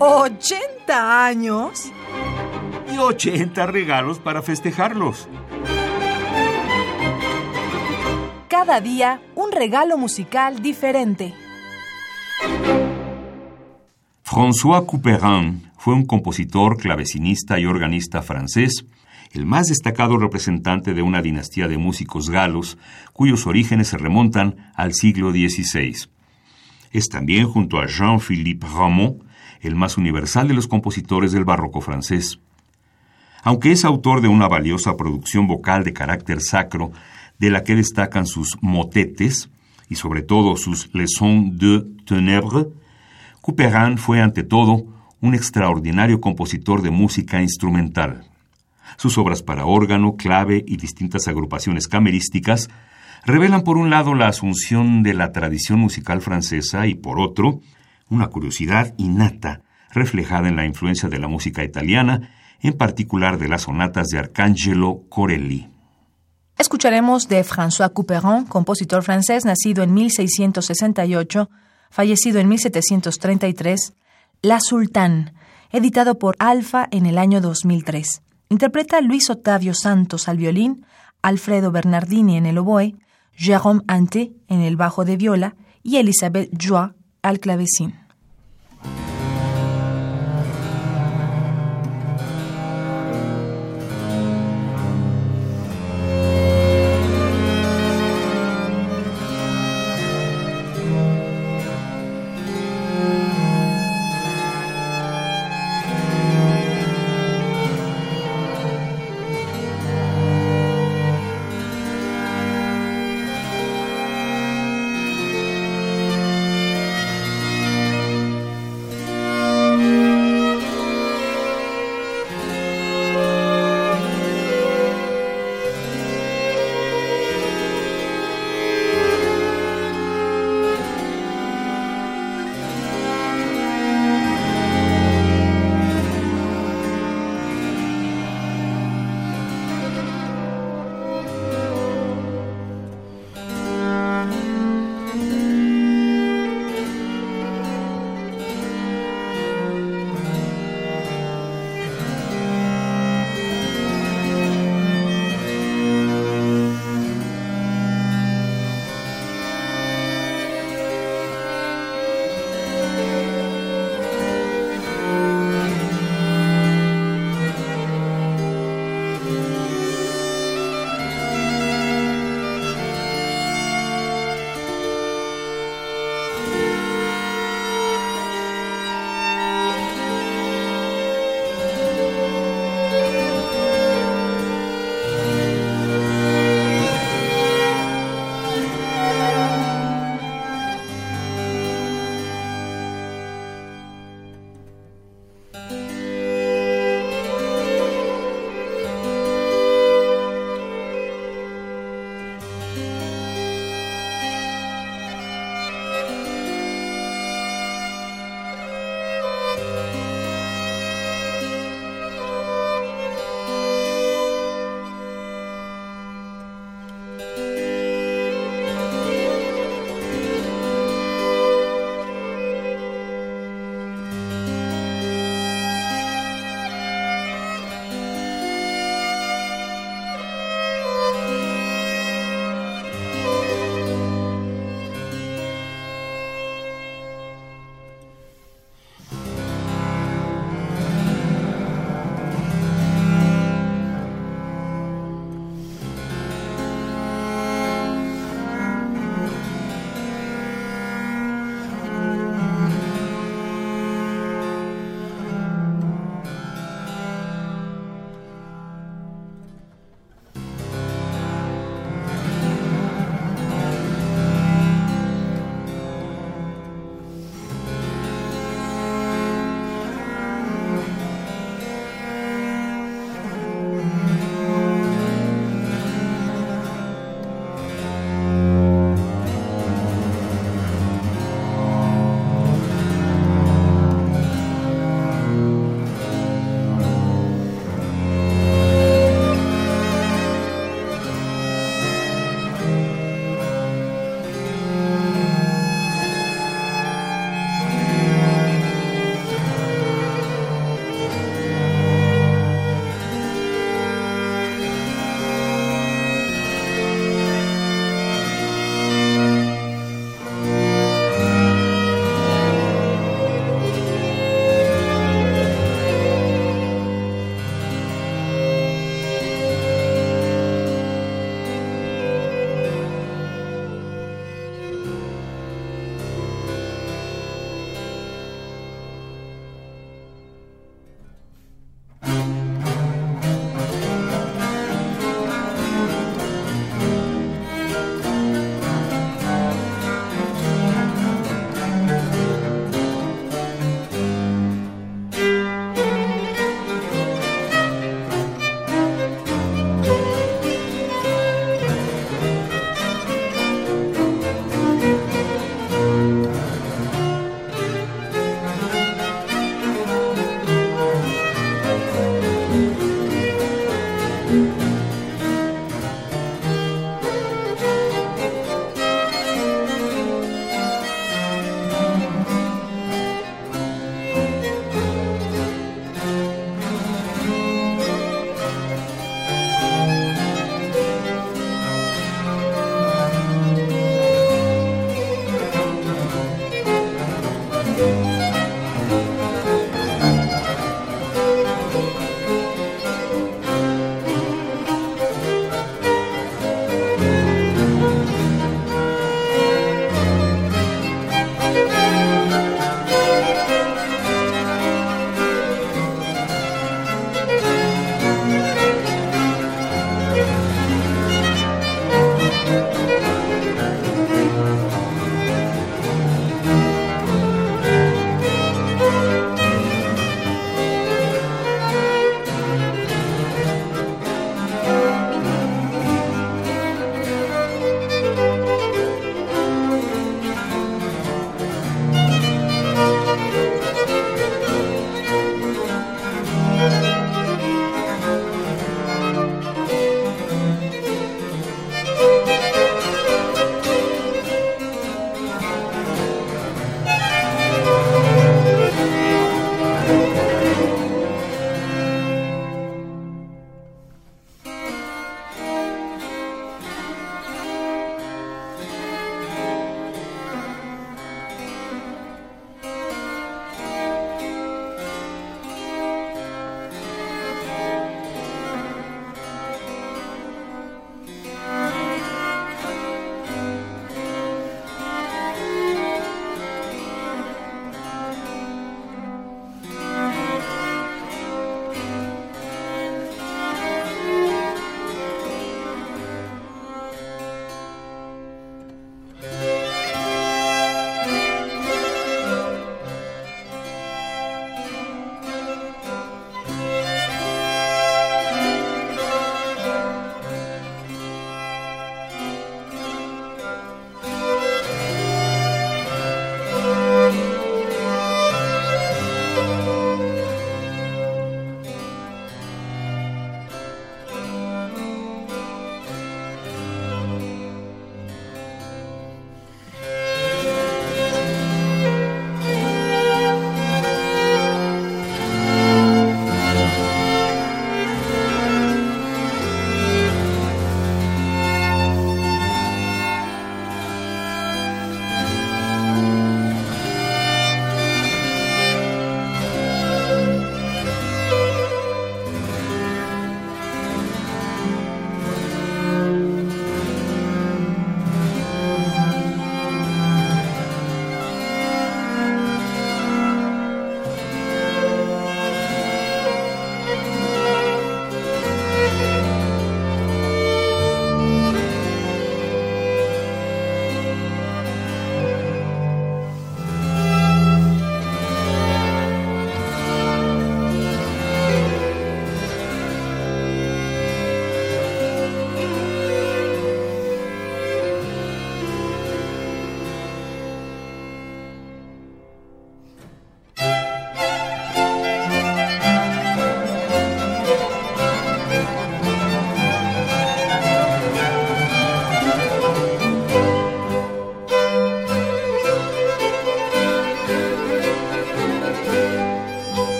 ¿80 años? Y 80 regalos para festejarlos. Cada día un regalo musical diferente. François Couperin fue un compositor, clavecinista y organista francés, el más destacado representante de una dinastía de músicos galos cuyos orígenes se remontan al siglo XVI. Es también, junto a Jean-Philippe Rameau, el más universal de los compositores del barroco francés. Aunque es autor de una valiosa producción vocal de carácter sacro, de la que destacan sus motetes y sobre todo sus leçons de ténèbres, Couperin fue ante todo un extraordinario compositor de música instrumental. Sus obras para órgano, clave y distintas agrupaciones camerísticas revelan por un lado la asunción de la tradición musical francesa y por otro una curiosidad innata reflejada en la influencia de la música italiana, en particular de las sonatas de Arcangelo Corelli. Escucharemos de François Couperin, compositor francés nacido en 1668, fallecido en 1733, La Sultán, editado por Alfa en el año 2003. Interpreta Luis Otavio Santos al violín, Alfredo Bernardini en el oboe, Jérôme Ante en el bajo de viola y Elisabeth Joie al clavecín.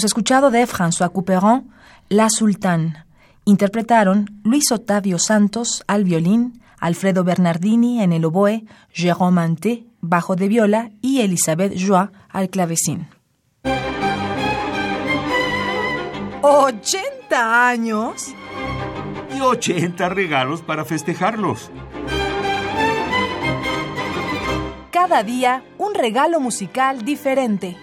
Hemos escuchado de François Couperin La Sultane. Interpretaron Luis Otavio Santos al violín, Alfredo Bernardini en el oboe, Jérôme Anté, bajo de viola y Elisabeth Joie al clavecín. ¿80 años? Y 80 regalos para festejarlos. Cada día un regalo musical diferente.